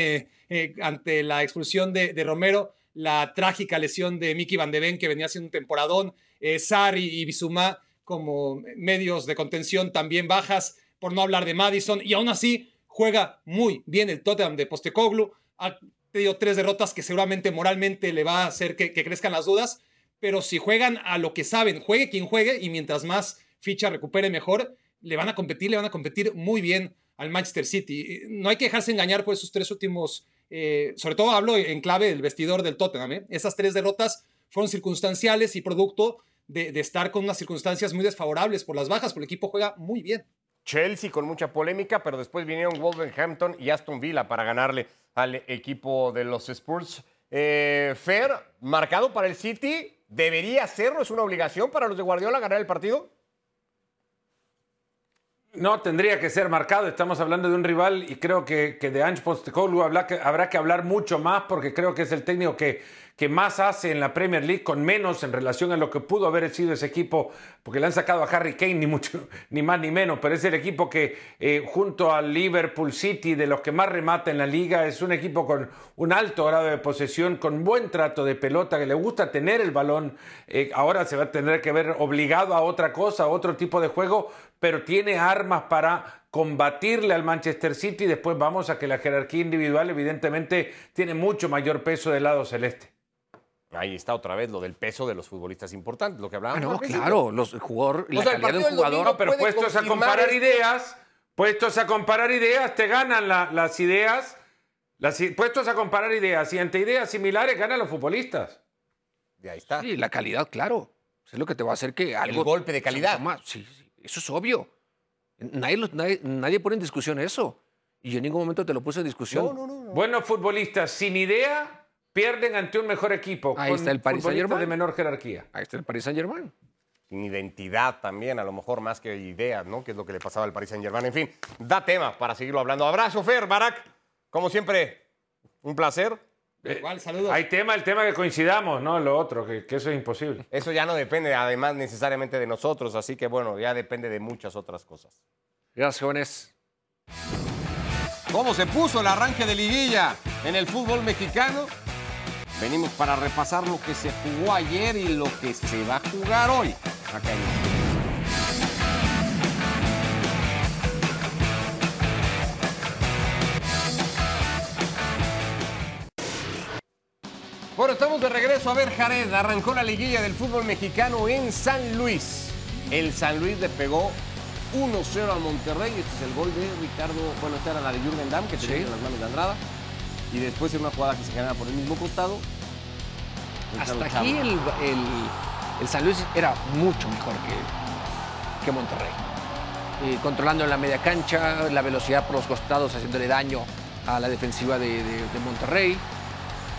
Ante la expulsión de, de Romero, la trágica lesión de Mickey Van de Ven, que venía haciendo un temporadón. Sarri y Bisumá como medios de contención también bajas, por no hablar de Madison. Y aún así juega muy bien el Tottenham de Postecoglou. Ha tenido tres derrotas que seguramente moralmente le va a hacer que, que crezcan las dudas. Pero si juegan a lo que saben, juegue quien juegue y mientras más ficha recupere mejor, le van a competir, le van a competir muy bien al Manchester City. No hay que dejarse engañar por esos tres últimos, eh, sobre todo hablo en clave del vestidor del Tottenham. ¿eh? Esas tres derrotas fueron circunstanciales y producto de, de estar con unas circunstancias muy desfavorables por las bajas, porque el equipo juega muy bien. Chelsea con mucha polémica, pero después vinieron Wolverhampton y Aston Villa para ganarle al equipo de los Spurs. Eh, Fer, marcado para el City, ¿debería hacerlo? ¿Es una obligación para los de Guardiola ganar el partido? No tendría que ser marcado, estamos hablando de un rival y creo que, de Ange Postecoglou habrá que hablar mucho más porque creo que es el técnico que, que más hace en la Premier League con menos en relación a lo que pudo haber sido ese equipo, porque le han sacado a Harry Kane ni mucho, ni más ni menos, pero es el equipo que eh, junto al Liverpool City, de los que más remata en la liga, es un equipo con un alto grado de posesión, con buen trato de pelota, que le gusta tener el balón, eh, ahora se va a tener que ver obligado a otra cosa, a otro tipo de juego, pero tiene armas para combatirle al Manchester City. Después vamos a que la jerarquía individual evidentemente tiene mucho mayor peso del lado celeste. Ahí está otra vez lo del peso de los futbolistas importantes, lo que Ah, hablábamos. no, al principio. claro, los, el jugador, la sea, el calidad del jugador. pero puestos a comparar esto. ideas, puestos a comparar ideas, te ganan la- las ideas. Las, puestos a comparar ideas y ante ideas similares ganan los futbolistas. Y ahí está. Sí, la calidad, claro. Es lo que te va a hacer que algo. golpe de calidad. Sí, sí, eso es obvio. Nadie, lo- nadie, nadie pone en discusión eso. Y yo en ningún momento te lo puse en discusión. No, no, no. no. Buenos futbolistas sin idea pierden ante un mejor equipo. Ahí con está el Paris futbolistas Saint-Germain. de menor jerarquía. Ahí está el Paris Saint Germain. Sin identidad también, a lo mejor más que ideas, ¿no? Que es lo que le pasaba al Paris Saint Germain. En fin, da tema para seguirlo hablando. Abrazo, Fer, Barak. Como siempre, un placer. Igual, saludos. Hay tema, el tema que coincidamos, ¿no? Lo otro, que, que eso es imposible. Eso ya no depende, además, necesariamente de nosotros. Así que, bueno, ya depende de muchas otras cosas. Gracias, jóvenes. ¿Cómo se puso el arranque de liguilla en el fútbol mexicano? Venimos para repasar lo que se jugó ayer y lo que se va a jugar hoy. Acá en Bueno, estamos de regreso a ver Jared. Arrancó la liguilla del fútbol mexicano en San Luis. El San Luis le pegó 1-0 al Monterrey. Este es el gol de Ricardo. Bueno, esta era la de Jürgen Damm, que tenía Sí. en las manos de Andrada. Y después en una jugada que se genera por el mismo costado. Ricardo Hasta aquí el, el- el San Luis era mucho mejor que, que Monterrey. Eh, controlando en la media cancha, la velocidad por los costados, haciéndole daño a la defensiva de, de- de Monterrey.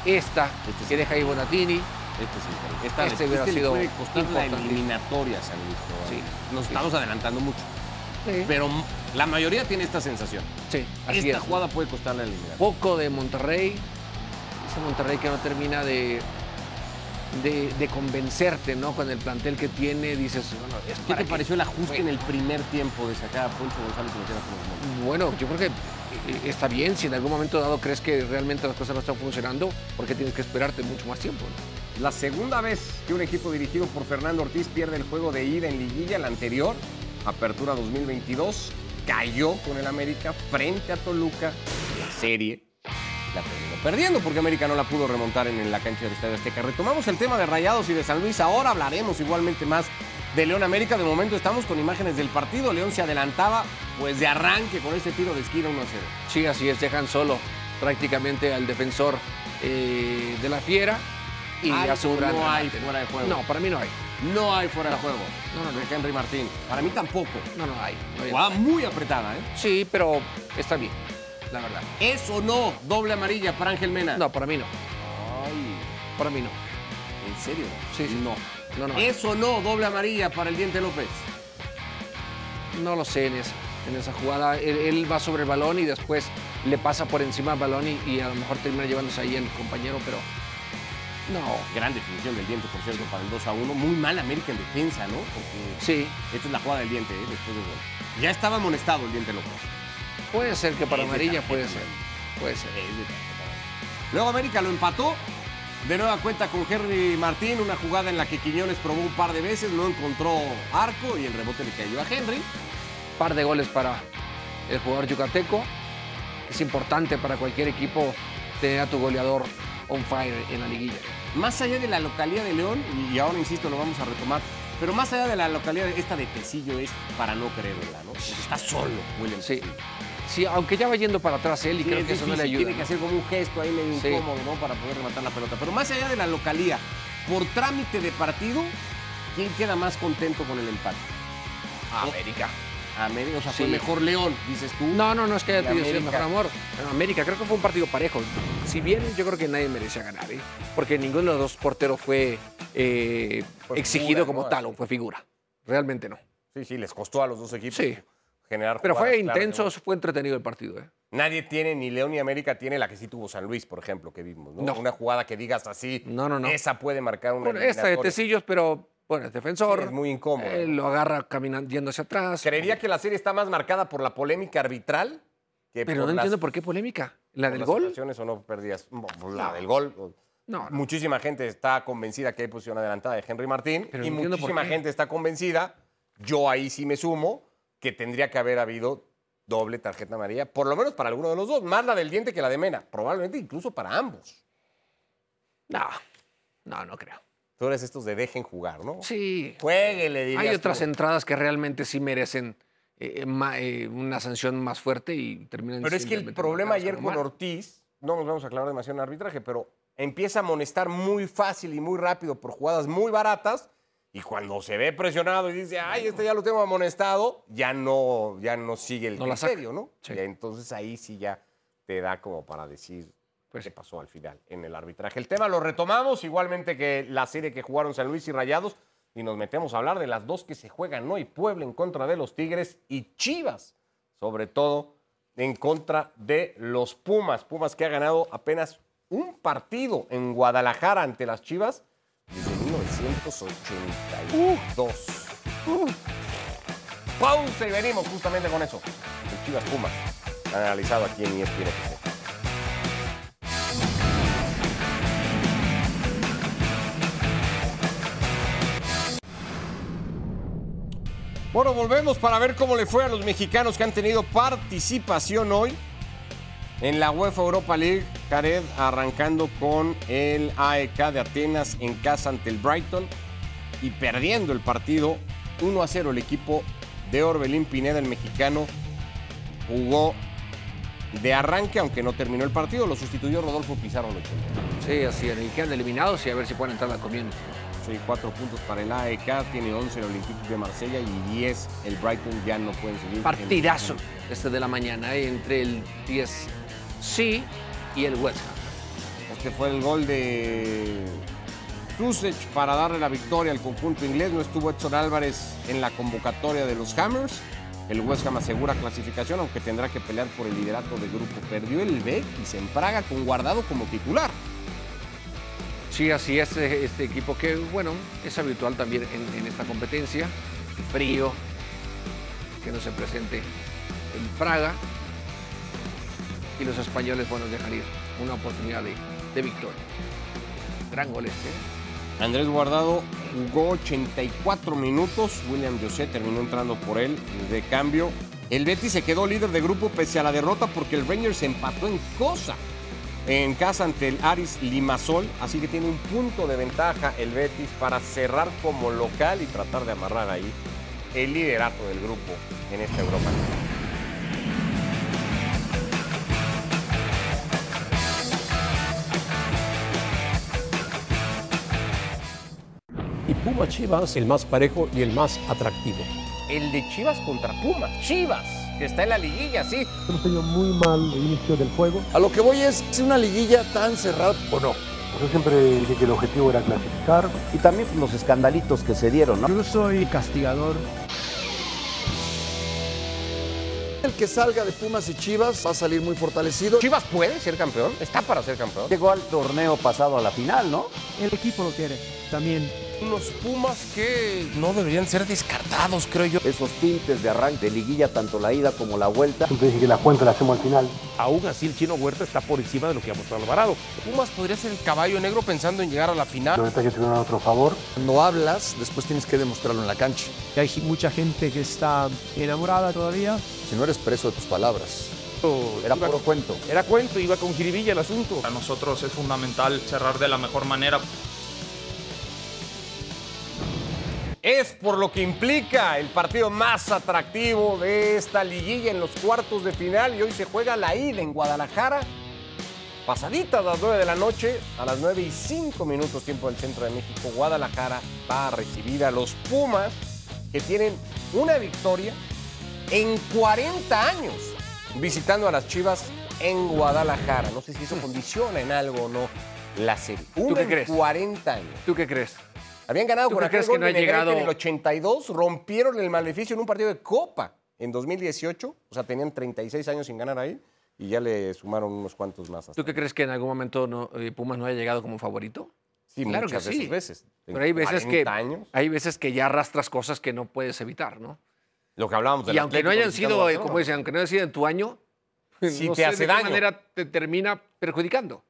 Esta, que deja ahí Bonatini. Este. Esta Este vez- hubiera le sido puede costar la importante. eliminatoria San Luis. Sí. Nos Sí, estamos sí. adelantando mucho. Sí, Pero la mayoría tiene esta sensación. sí, así Esta es. jugada puede costar la eliminatoria. Poco de Monterrey. Ese Monterrey que no termina de, de, de convencerte, ¿no? Con el plantel que tiene, dices, bueno, es ¿Qué para te que- pareció el ajuste Bueno. en el primer tiempo de sacar a Poncho González y meter a Mori? Bueno, yo creo que eh, está bien. Si en algún momento dado crees que realmente las cosas no están funcionando, porque tienes que esperarte mucho más tiempo. ¿no? La segunda vez que un equipo dirigido por Fernando Ortiz pierde el juego de ida en liguilla, la anterior, Apertura 2022, cayó con el América frente a Toluca. La serie la terminó perdiendo porque América no la pudo remontar en la cancha del Estadio Azteca. Retomamos el tema de Rayados y de San Luis. Ahora hablaremos igualmente más de León América. De momento estamos con imágenes del partido. León se adelantaba pues de arranque con este tiro de esquina 1 a 0. Sí, así es. Dejan solo prácticamente al defensor eh, de la Fiera y ¿Hay hace un gran no hay fuera de juego? No, para mí no hay. No hay fuera de juego. No, no, no. De Henry Martín. Para mí tampoco. No, no hay. no hay. Jugada muy apretada, ¿eh? Sí, pero está bien, la verdad. ¿Es o no doble amarilla para Ángel Mena? No, para mí no. Ay, Para mí no. ¿en serio? Sí, sí. No. No, no. ¿Es o no doble amarilla para el Diente López? No lo sé en esa, en esa jugada. Él, él va sobre el balón y después le pasa por encima del balón y, y a lo mejor termina llevándose ahí el compañero, pero no. Gran definición del Diente, por cierto, para el 2 a 1. Muy mal América en defensa, ¿no? Porque Sí, esta es la jugada del Diente, ¿eh? Después del gol. Ya estaba amonestado el Diente López. puede ser que para Es amarilla puede ser. Puede ser. Luego América lo empató. De nueva cuenta con Henry Martín, una jugada en la que Quiñones probó un par de veces, no encontró arco y el rebote le cayó a Henry. Par de goles para el jugador yucateco. Es importante para cualquier equipo tener a tu goleador on fire en la liguilla. Más allá de la localidad de León, y ahora insisto, lo vamos a retomar, pero más allá de la localidad, esta de Tecillo es para no creerla, ¿no? Porque está solo, William. Sí. Sí, aunque ya va yendo para atrás él y Sí, creo es que eso no le ayuda. Tiene que hacer como un gesto ahí medio Sí. incómodo, ¿no? Para poder rematar la pelota. Pero más allá de la localía, por trámite de partido, ¿quién queda más contento con el empate? América. América, o sea, fue Sí. mejor León, dices tú. No, no, no es que haya sido América. mejor amor. No, América, creo que fue un partido parejo. Si bien yo creo que nadie merecía ganar, ¿eh? porque ninguno de los dos porteros fue eh, Fue exigido figura, como ¿no? tal, o fue figura. Realmente no. Sí, sí, les costó a los dos equipos Sí. generar Pero jugadas fue intenso, fue entretenido el partido. ¿eh? Nadie tiene, ni León ni América tiene la que sí tuvo San Luis, por ejemplo, que vimos, ¿no? No. Una jugada que digas así, No, no, no. esa puede marcar una Bueno, esta de. Tecillos, pero bueno, es defensor. Sí, es muy incómodo. Eh, lo agarra caminando, yendo hacia atrás. Creería que la serie está más marcada por la polémica arbitral que Pero por no las- entiendo por qué polémica. ¿La del las gol? situaciones o no perdías. Pues La No. del gol. No, no. Muchísima gente está convencida que hay posición adelantada de Henry Martín Pero y no muchísima gente está convencida, yo ahí sí me sumo, que tendría que haber habido doble tarjeta amarilla, por lo menos para alguno de los dos, más la del diente que la de Mena, probablemente incluso para ambos. No, no, no creo. Tú eres estos de dejen jugar, ¿no? Sí. Jueguele, dirías Hay otras tú. entradas que realmente sí merecen eh, ma- eh, una sanción más fuerte y terminan Pero es que el problema ayer con. Ortiz, no nos vamos a aclarar demasiado en arbitraje, pero empieza a amonestar muy fácil y muy rápido por jugadas muy baratas y cuando se ve presionado y dice, ay, este ya lo tengo amonestado, ya no, ya no sigue el No criterio, ¿no? Sí. Y entonces ahí sí ya te da como para decir Pues sí. pasó al final en el arbitraje. El tema lo retomamos, igualmente que la serie que jugaron San Luis y Rayados, y nos metemos a hablar de las dos que se juegan hoy, Puebla en contra de los Tigres y Chivas, sobre todo en contra de los Pumas. Pumas que ha ganado apenas un partido en Guadalajara ante las Chivas desde 1982. Pausa y venimos justamente con eso. Chivas Pumas, analizado aquí en ESPN Bueno, volvemos para ver cómo le fue a los mexicanos que han tenido participación hoy en la UEFA Europa League. Jared arrancando con el AEK de Atenas en casa ante el Brighton y perdiendo el partido 1 a 0 el equipo de Orbelín Pineda, el mexicano, jugó de arranque, aunque no terminó el partido, lo sustituyó Rodolfo Pizarro. Sí, así quedan eliminados y a ver si pueden entrar la comiendo. 4 puntos para el AEK, tiene 11 el Olympique de Marsella y 10 el Brighton, ya no pueden seguir. Partidazo el... este de la mañana ¿eh? entre el 10 sí y el West Ham. Este fue el gol de Krusec para darle la victoria al conjunto inglés. No estuvo Edson Álvarez en la convocatoria de los Hammers. El West Ham asegura clasificación, aunque tendrá que pelear por el liderato de grupo. Perdió el Betis en Praga con guardado como titular. Sí, así es eh, este equipo que, bueno, es habitual también en, esta competencia. Frío, que no se presente en Praga. Y los españoles, bueno, dejan ir una oportunidad de, de victoria. Gran gol este. ¿eh? Andrés Guardado jugó 84 minutos. William José terminó entrando por él de cambio. El Betis se quedó líder de grupo pese a la derrota porque el Rangers empató en cosa en casa ante el Aris Limasol, así que tiene un punto de ventaja el Betis para cerrar como local y tratar de amarrar ahí el liderato del grupo en esta Europa. Y Puma Chivas, el más parejo y el más atractivo. El de Chivas contra Puma. Chivas, que está en la liguilla, sí. Hemos tenido muy mal inicio del juego. A lo que voy es, ¿es una liguilla tan cerrada o no? Yo siempre dije que el objetivo era clasificar. Y también los escandalitos que se dieron, ¿no? Yo soy castigador. El que salga de Pumas y Chivas va a salir muy fortalecido. Chivas puede ser campeón, está para ser campeón. Llegó al torneo pasado a la final, ¿no? El equipo lo quiere también. Unos Pumas que no deberían ser descartados, creo yo. Esos tintes de arranque de liguilla, tanto la ida como la vuelta. Siempre dije que la cuenta la hacemos al final. Aún así, el chino Huerta está por encima de lo que ha mostrado Alvarado. Pumas podría ser el caballo negro pensando en llegar a la final. Los detalles tuvieron a otro favor. Cuando hablas, después tienes que demostrarlo en la cancha. Hay mucha gente que está enamorada todavía. Si no eres preso de tus palabras. Era puro cuento. Era cuento, iba con jiribilla el asunto. Para nosotros es fundamental cerrar de la mejor manera. Es por lo que implica el partido más atractivo de esta liguilla en los cuartos de final y hoy se juega la ida en Guadalajara. Pasadita a las 9 de la noche, a las 9 y 5 minutos tiempo del centro de México, Guadalajara va a recibir a los Pumas que tienen una victoria en 40 años visitando a las Chivas en Guadalajara. No sé si eso condiciona en algo o no la serie. ¿Tú qué en crees? 40 años. ¿Tú qué crees? Habían ganado ¿Tú con aquel que gol no de llegado? en el 82, rompieron el maleficio en un partido de Copa en 2018, o sea, tenían 36 años sin ganar ahí y ya le sumaron unos cuantos más. ¿Tú qué crees que en algún momento no, eh, Pumas no haya llegado como favorito? Sí, claro muchas que sí. veces. Pero hay veces, que, 40 años. hay veces que ya arrastras cosas que no puedes evitar, ¿no? Lo que hablábamos Y aunque no hayan sido, eh, como dicen, aunque no hayan sido en tu año, no te sé hace de daño. qué manera te termina perjudicando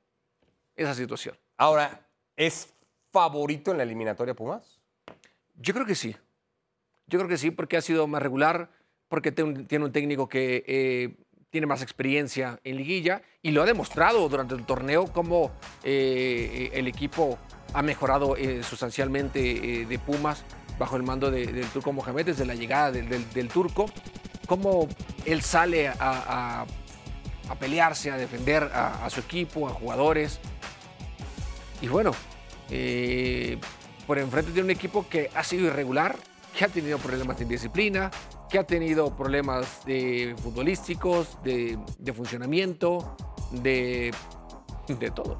esa situación. Ahora, ¿es favorito en la eliminatoria Pumas? Yo creo que sí. Yo creo que sí, porque ha sido más regular, porque tiene un técnico que eh, tiene más experiencia en liguilla y lo ha demostrado durante el torneo como eh, el equipo ha mejorado eh, sustancialmente eh, de Pumas bajo el mando de- del turco Mohamed desde la llegada del, del- del turco, cómo él sale a, a- a pelearse, a defender a, a su equipo, a jugadores. Y bueno, eh, por enfrente tiene un equipo que ha sido irregular, que ha tenido problemas de indisciplina, que ha tenido problemas de futbolísticos, de, de funcionamiento, de, de todo.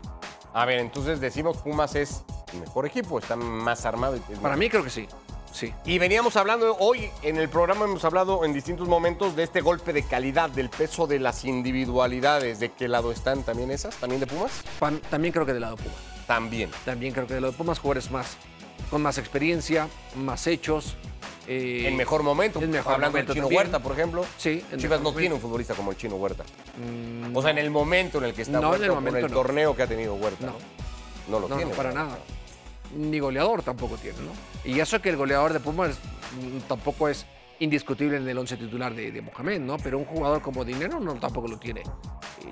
A ver, entonces decimos Pumas es el mejor equipo, está más armado. Para mí creo que sí, sí. Y veníamos hablando hoy en el programa, hemos hablado en distintos momentos de este golpe de calidad, del peso de las individualidades. ¿De qué lado están también esas? ¿También de Pumas? Pan- También creo que del lado Pumas. También. También creo que del lado Pumas jugadores más, con más experiencia, más hechos. eh, En mejor momento. en mejor hablando momento del Chino también. Huerta, por ejemplo. Sí, en Chivas no momento. tiene un futbolista como el Chino Huerta. Mm, O sea, en el momento en el que está No, en el con momento el no. torneo que ha tenido Huerta. No. No, lo No, tiene. no, para nada. Ni goleador tampoco tiene, ¿no? Y eso que el goleador de Pumas mm, tampoco es indiscutible en el once titular de, de Mohamed, ¿no? Pero un jugador como Dinero no, tampoco lo tiene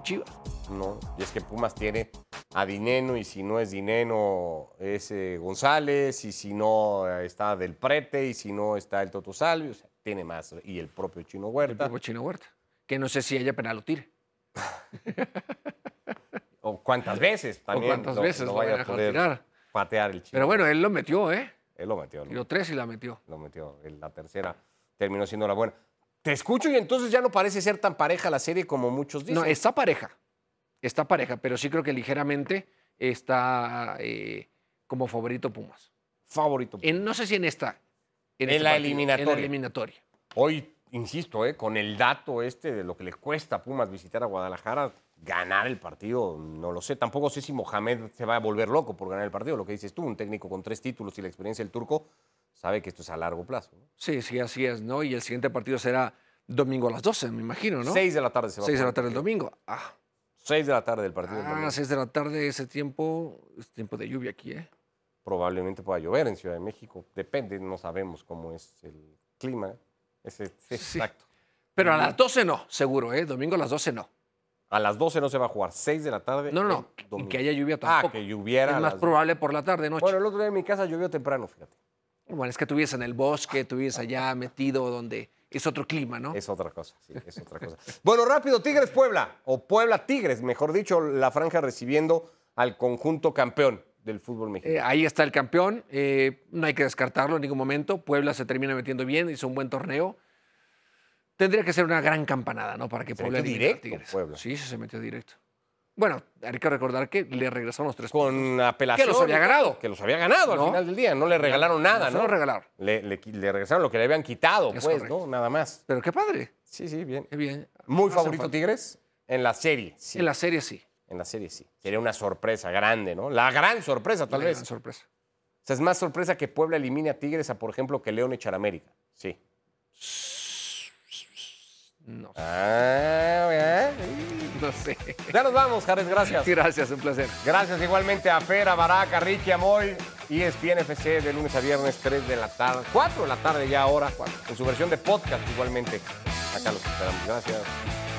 Chivas. No, y es que Pumas tiene a Dineno y si no es Dineno es eh, González y si no eh, está Del Prete y si no está el Toto Salvio. o sea, tiene más. Y el propio Chino El Huerta. propio Chino Huerta. Que no sé si haya penal o tire. O cuántas veces también. cuántas lo- veces vaya a poder tirar. patear el Chino. Pero bueno, él lo metió, ¿eh? Él lo metió. Tiró tres y la metió. Lo metió. En la tercera terminó siendo la buena. Te escucho y entonces ya no parece ser tan pareja la serie como muchos dicen. No, está pareja. Está pareja, pero sí creo que ligeramente está eh, como favorito Pumas. Favorito. En, no sé si en esta. En este la partido, eliminatoria. En la eliminatoria. Hoy, insisto, eh, con el dato este de lo que le cuesta a Pumas visitar a Guadalajara, ganar el partido, no lo sé. Tampoco sé si Mohamed se va a volver loco por ganar el partido. Lo que dices tú, un técnico con tres títulos y la experiencia del turco, sabe que esto es a largo plazo. ¿no? Sí, sí, así es, ¿no? Y el siguiente partido será domingo a las 12, me imagino, ¿no? Seis de la tarde se va a 6 de la tarde el el domingo. Ah, Seis de la tarde del partido. ah domingo. 6 de la tarde, ese tiempo, es tiempo de lluvia aquí, ¿eh? Probablemente pueda llover en Ciudad de México. Depende, no sabemos cómo es el clima. Ese, Exacto. Pero a las 12 no, seguro, ¿eh? Domingo a las 12 no. A las 12 no se va a jugar, 6 de la tarde. No, no, no. que haya lluvia Ah, tampoco. que lloviera. Es más probable por la tarde, noche. Bueno, el otro día en mi casa llovió temprano, fíjate. Bueno, es que estuviese en el bosque, estuviese allá metido donde es otro clima, ¿no? Es otra cosa, sí, es otra cosa. Bueno, rápido, Tigres Puebla, o Puebla Tigres, mejor dicho, la franja recibiendo al conjunto campeón del fútbol Eh, mexicano. ahí está el campeón, eh, no hay que descartarlo en ningún momento. Puebla se termina metiendo bien, hizo un buen torneo. Tendría que ser una gran campanada, ¿no? Para que Se Puebla metió a directo, Tigres. Puebla. Sí, se metió directo. Bueno, hay que recordar que le regresaron los tres Con puntos. apelación. Que los había ganado. Que los había ganado ¿No? al final del día. No le regalaron nada, No ¿no? regalaron. Le, le qui- le regresaron lo que le habían quitado, Es pues, correcto. ¿no? Nada más. Pero qué padre. Sí, sí, bien. Qué bien. Muy favorito. Tigres en la serie. Sí. En la serie sí. En la serie sí. Sería una sorpresa grande, ¿no? La gran sorpresa, tal La vez. gran sorpresa. O sea, es más sorpresa que Puebla elimine a Tigres a, por ejemplo, que León echar América. Sí. No, Ah, ¿verdad? no sé. Ya nos vamos, Jares, gracias. Gracias, un placer. Gracias igualmente a Fer, a Baraca, Ricky, a Moy y ESPN FC de lunes a viernes, 3 de la tarde, 4 de la tarde ya ahora, en su versión de podcast igualmente. Acá los esperamos. Gracias.